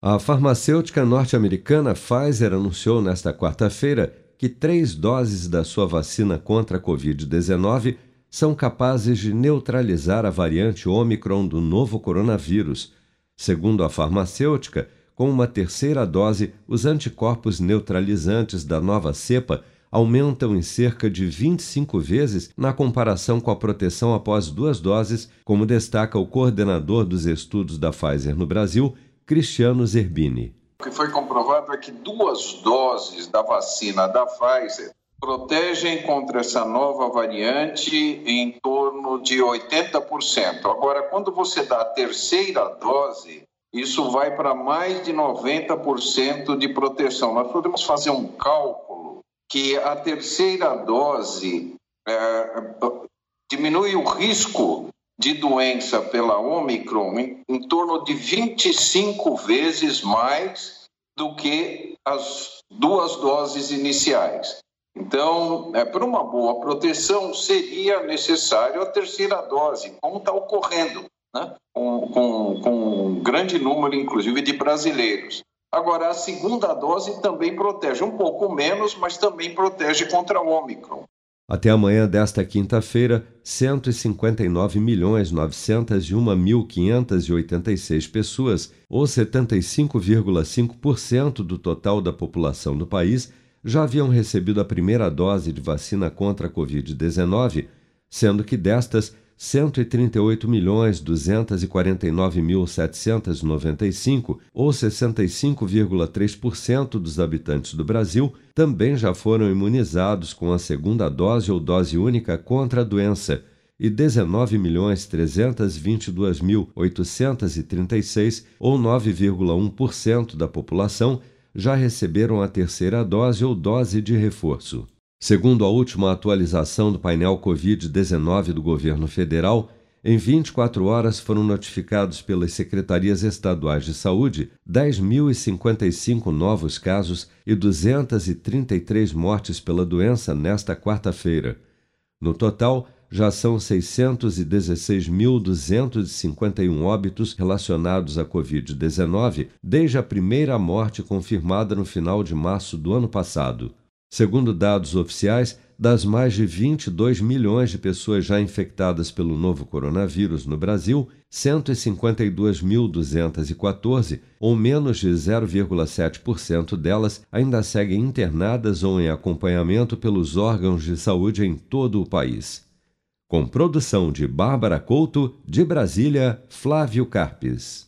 A farmacêutica norte-americana Pfizer anunciou nesta quarta-feira que três doses da sua vacina contra a Covid-19 são capazes de neutralizar a variante Omicron do novo coronavírus. Segundo a farmacêutica, com uma terceira dose, os anticorpos neutralizantes da nova cepa aumentam em cerca de 25 vezes na comparação com a proteção após duas doses, como destaca o coordenador dos estudos da Pfizer no Brasil, Cristiano Zerbini. O que foi comprovado é que duas doses da vacina da Pfizer protegem contra essa nova variante em torno de 80%. Agora, quando você dá a terceira dose, isso vai para mais de 90% de proteção. Nós podemos fazer um cálculo que a terceira dose é, diminui o risco de doença pela Omicron em, em torno de 25 vezes mais do que as duas doses iniciais. Então, é, para uma boa proteção, seria necessário a terceira dose, como está ocorrendo, né? com, com, com um grande número, inclusive, de brasileiros. Agora, a segunda dose também protege, um pouco menos, mas também protege contra o Ômicron. Até amanhã desta quinta-feira, 159.901.586 pessoas, ou 75,5% do total da população do país, já haviam recebido a primeira dose de vacina contra a Covid-19, sendo que destas, 138.249.795, ou 65,3% dos habitantes do Brasil, também já foram imunizados com a segunda dose ou dose única contra a doença, e 19.322.836, ou 9,1% da população, já receberam a terceira dose ou dose de reforço. Segundo a última atualização do painel Covid-19 do governo federal, em 24 horas foram notificados pelas secretarias estaduais de saúde 10.055 novos casos e 233 mortes pela doença nesta quarta-feira. No total, já são 616.251 óbitos relacionados à Covid-19 desde a primeira morte confirmada no final de março do ano passado. Segundo dados oficiais, das mais de 22 milhões de pessoas já infectadas pelo novo coronavírus no Brasil, 152.214, ou menos de 0,7% delas, ainda seguem internadas ou em acompanhamento pelos órgãos de saúde em todo o país. Com produção de Bárbara Couto, de Brasília, Flávio Carpes.